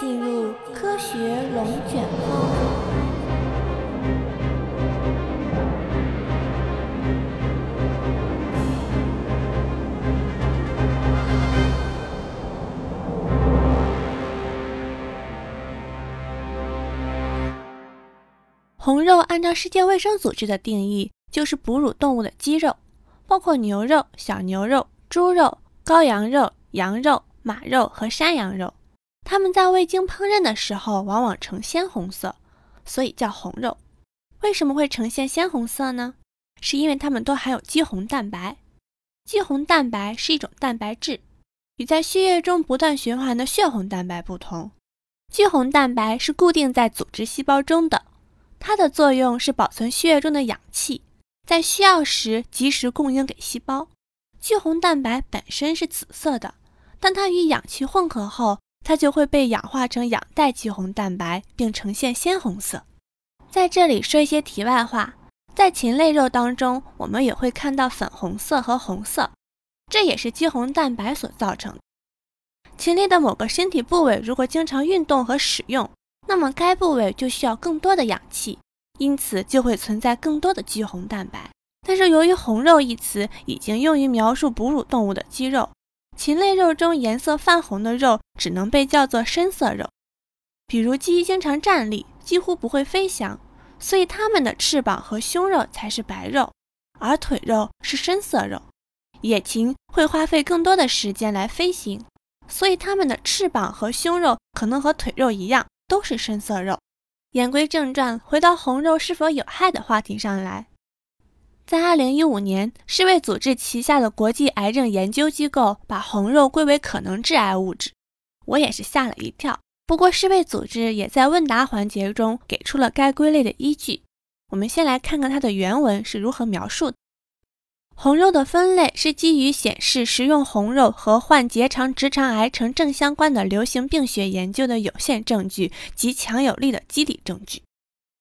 进入科学龙卷风。红肉按照世界卫生组织的定义，就是哺乳动物的肌肉，包括牛肉、小牛肉、猪肉、羔羊肉、羊肉、马肉和山羊肉。它们在未经烹饪的时候，往往呈鲜红色，所以叫红肉。为什么会呈现鲜红色呢？是因为它们都含有肌红蛋白。肌红蛋白是一种蛋白质，与在血液中不断循环的血红蛋白不同。肌红蛋白是固定在组织细胞中的。它的作用是保存血液中的氧气，在需要时及时供应给细胞。肌红蛋白本身是紫色的，当它与氧气混合后，它就会被氧化成氧代肌红蛋白，并呈现鲜红色。在这里说一些题外话，在禽类肉当中，我们也会看到粉红色和红色，这也是肌红蛋白所造成的。禽类的某个身体部位如果经常运动和使用，那么该部位就需要更多的氧气，因此就会存在更多的肌红蛋白。但是由于“红肉”一词已经用于描述哺乳动物的肌肉，禽类肉中颜色泛红的肉只能被叫做深色肉。比如鸡经常站立，几乎不会飞翔，所以它们的翅膀和胸肉才是白肉，而腿肉是深色肉。野禽会花费更多的时间来飞行，所以它们的翅膀和胸肉可能和腿肉一样。都是深色肉。言归正传，回到红肉是否有害的话题上来。在2015年，世卫组织旗下的国际癌症研究机构把红肉归为可能致癌物质，我也是吓了一跳。不过，世卫组织也在问答环节中给出了该归类的依据。我们先来看看它的原文是如何描述的。红肉的分类是基于显示食用红肉和患结肠直肠癌呈正相关的流行病学研究的有限证据及强有力的机理证据。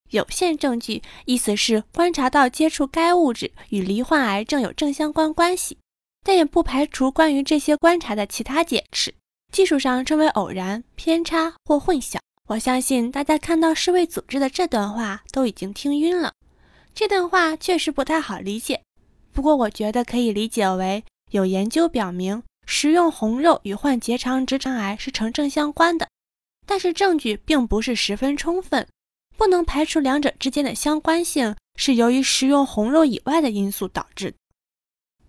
有限证据意思是观察到接触该物质与罹患癌症有正相关关系，但也不排除关于这些观察的其他解释，技术上称为偶然、偏差或混淆。我相信大家看到世卫组织的这段话都已经听晕了，这段话确实不太好理解。不过，我觉得可以理解为有研究表明食用红肉与患结肠直肠癌是成正相关的，但是证据并不是十分充分，不能排除两者之间的相关性是由于食用红肉以外的因素导致的。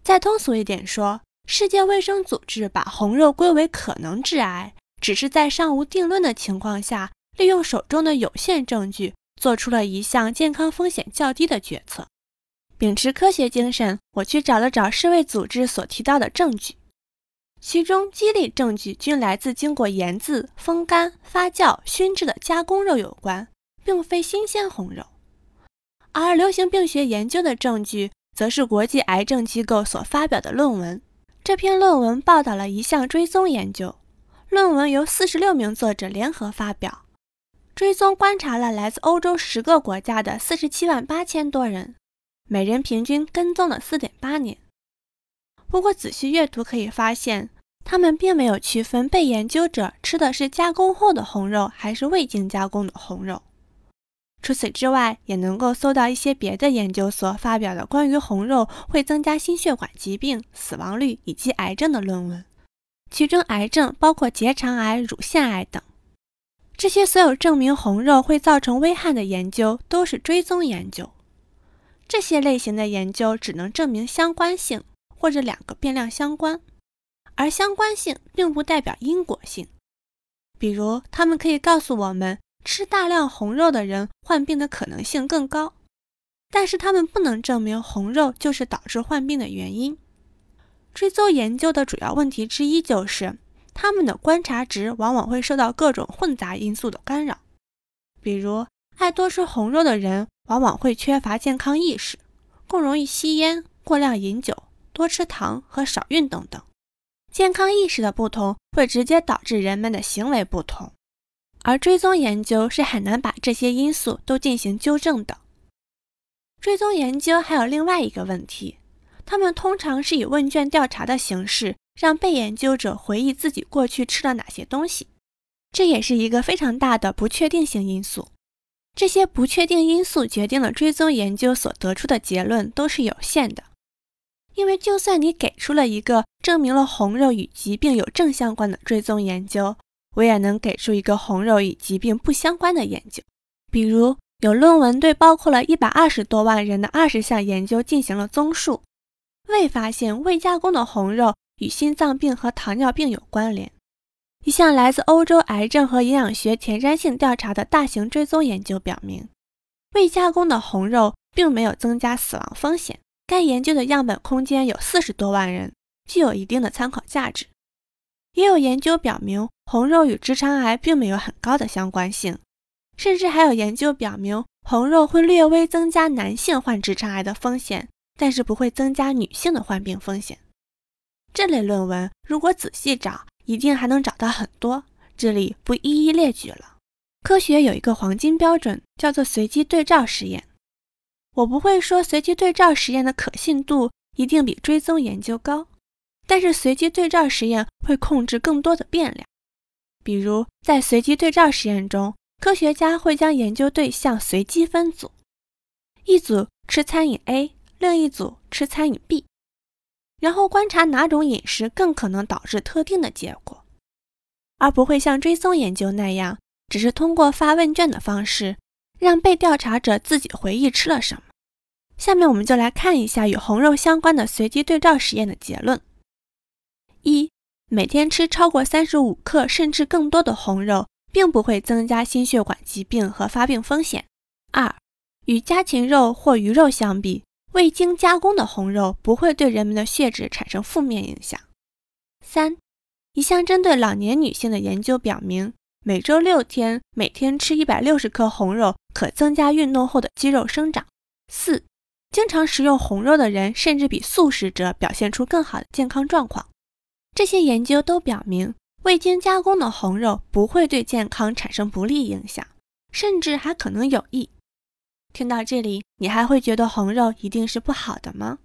再通俗一点说，世界卫生组织把红肉归为可能致癌，只是在尚无定论的情况下，利用手中的有限证据，做出了一项健康风险较低的决策。秉持科学精神，我去找了找世卫组织所提到的证据，其中激励证据均来自经过腌制、风干、发酵、熏制的加工肉有关，并非新鲜红肉。而流行病学研究的证据，则是国际癌症机构所发表的论文。这篇论文报道了一项追踪研究，论文由四十六名作者联合发表，追踪观察了来自欧洲十个国家的四十七万八千多人。每人平均跟踪了四点八年。不过仔细阅读可以发现，他们并没有区分被研究者吃的是加工后的红肉还是未经加工的红肉。除此之外，也能够搜到一些别的研究所发表的关于红肉会增加心血管疾病、死亡率以及癌症的论文，其中癌症包括结肠癌、乳腺癌等。这些所有证明红肉会造成危害的研究都是追踪研究。这些类型的研究只能证明相关性或者两个变量相关，而相关性并不代表因果性。比如，他们可以告诉我们吃大量红肉的人患病的可能性更高，但是他们不能证明红肉就是导致患病的原因。追踪研究的主要问题之一就是，他们的观察值往往会受到各种混杂因素的干扰，比如爱多吃红肉的人。往往会缺乏健康意识，更容易吸烟、过量饮酒、多吃糖和少运动等。健康意识的不同会直接导致人们的行为不同，而追踪研究是很难把这些因素都进行纠正的。追踪研究还有另外一个问题，他们通常是以问卷调查的形式，让被研究者回忆自己过去吃了哪些东西。这也是一个非常大的不确定性因素。这些不确定因素决定了追踪研究所得出的结论都是有限的。因为就算你给出了一个证明了红肉与疾病有正相关的追踪研究，我也能给出一个红肉与疾病不相关的研究。比如有论文对包括了一百二十多万人的二十项研究进行了综述，未发现未加工的红肉与心脏病和糖尿病有关联。一项来自欧洲癌症和营养学前瞻性调查的大型追踪研究表明，未加工的红肉并没有增加死亡风险。该研究的样本空间有四十多万人，具有一定的参考价值。也有研究表明，红肉与直肠癌并没有很高的相关性，甚至还有研究表明，红肉会略微增加男性患直肠癌的风险，但是不会增加女性的患病风险。这类论文如果仔细找，一定还能找到很多，这里不一一列举了。科学有一个黄金标准，叫做随机对照实验。我不会说随机对照实验的可信度一定比追踪研究高，但是随机对照实验会控制更多的变量。比如，在随机对照实验中，科学家会将研究对象随机分组，一组吃餐饮 A，另一组吃餐饮 B，然后观察哪种饮食更可能导致特定的结果，而不会像追踪研究那样，只是通过发问卷的方式让被调查者自己回忆吃了什么。下面我们就来看一下与红肉相关的随机对照实验的结论：一、每天吃超过三十五克甚至更多的红肉，并不会增加心血管疾病和发病风险；二、与家禽肉或鱼肉相比，未经加工的红肉不会对人们的血脂产生负面影响；三、一项针对老年女性的研究表明，每周六天每天吃一百六十克红肉可增加运动后的肌肉生长；四。经常食用红肉的人，甚至比素食者表现出更好的健康状况。这些研究都表明，未经加工的红肉不会对健康产生不利影响，甚至还可能有益。听到这里，你还会觉得红肉一定是不好的吗？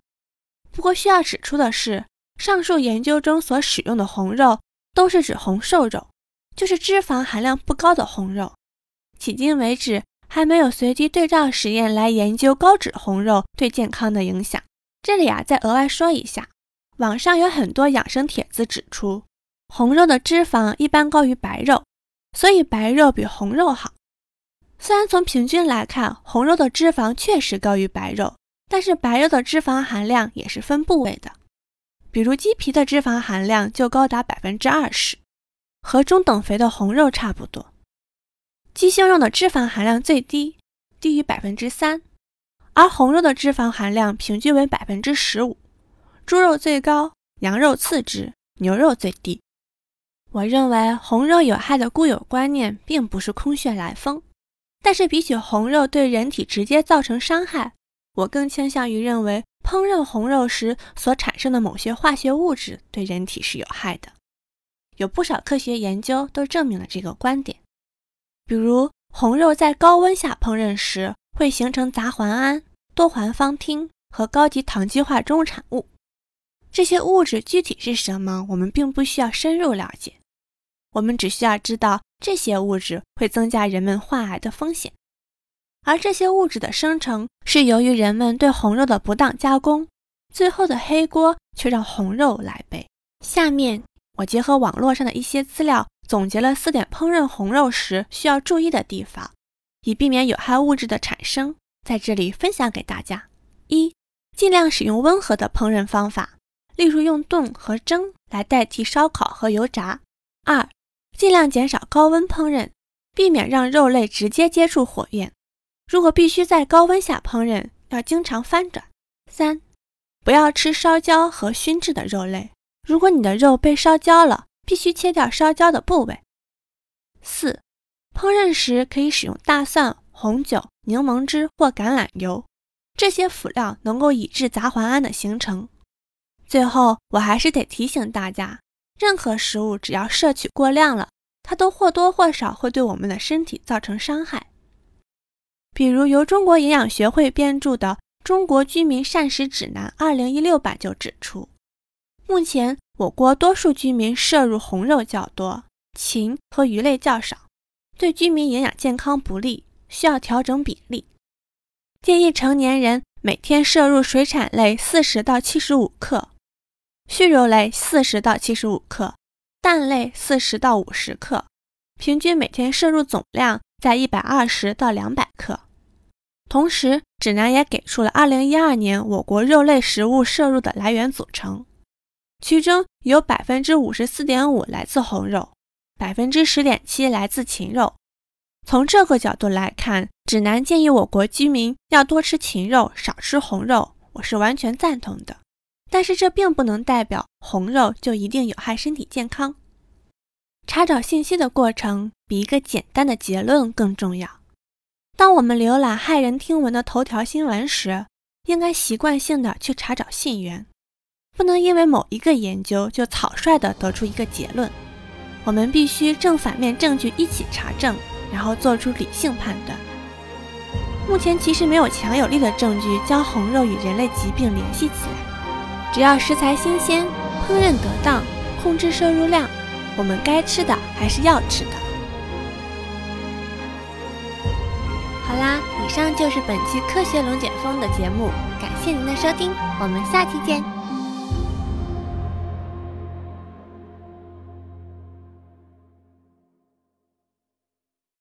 不过需要指出的是，上述研究中所使用的红肉都是指红瘦肉，就是脂肪含量不高的红肉。迄今为止。还没有随机对照实验来研究高脂红肉对健康的影响。这里啊，再额外说一下，网上有很多养生帖子指出，红肉的脂肪一般高于白肉，所以白肉比红肉好。虽然从平均来看，红肉的脂肪确实高于白肉，但是白肉的脂肪含量也是分部位的。比如鸡皮的脂肪含量就高达百分之二十，和中等肥的红肉差不多。鸡胸肉的脂肪含量最低，低于百分之三，而红肉的脂肪含量平均为百分之十五。猪肉最高，羊肉次之，牛肉最低。我认为红肉有害的固有观念并不是空穴来风，但是比起红肉对人体直接造成伤害，我更倾向于认为烹饪红肉时所产生的某些化学物质对人体是有害的。有不少科学研究都证明了这个观点。比如，红肉在高温下烹饪时会形成杂环胺、多环芳烃和高级糖基化中产物。这些物质具体是什么，我们并不需要深入了解，我们只需要知道这些物质会增加人们患癌的风险。而这些物质的生成是由于人们对红肉的不当加工，最后的黑锅却让红肉来背。下面我结合网络上的一些资料。总结了四点烹饪红肉时需要注意的地方，以避免有害物质的产生，在这里分享给大家：一、尽量使用温和的烹饪方法，例如用炖和蒸来代替烧烤和油炸；二、尽量减少高温烹饪，避免让肉类直接接触火焰；如果必须在高温下烹饪，要经常翻转；三、不要吃烧焦和熏制的肉类，如果你的肉被烧焦了。必须切掉烧焦的部位。四、烹饪时可以使用大蒜、红酒、柠檬汁或橄榄油，这些辅料能够抑制杂环胺的形成。最后，我还是得提醒大家，任何食物只要摄取过量了，它都或多或少会对我们的身体造成伤害。比如，由中国营养学会编著的《中国居民膳食指南 （2016 版）》就指出，目前。我国多数居民摄入红肉较多，禽和鱼类较少，对居民营养健康不利，需要调整比例。建议成年人每天摄入水产类四十到七十五克，畜肉类四十到七十五克，蛋类四十到五十克，平均每天摄入总量在一百二十到两百克。同时，指南也给出了二零一二年我国肉类食物摄入的来源组成，其中有百分之五十四点五来自红肉，百分之十点七来自禽肉。从这个角度来看，指南建议我国居民要多吃禽肉，少吃红肉，我是完全赞同的。但是这并不能代表红肉就一定有害身体健康。查找信息的过程比一个简单的结论更重要。当我们浏览骇人听闻的头条新闻时，应该习惯性的去查找信源，不能因为某一个研究就草率的得出一个结论。我们必须正反面证据一起查证，然后做出理性判断。目前其实没有强有力的证据将红肉与人类疾病联系起来。只要食材新鲜、烹饪得当、控制摄入量，我们该吃的还是要吃的。好啦，以上就是本期科学龙卷风的节目，感谢您的收听，我们下期见。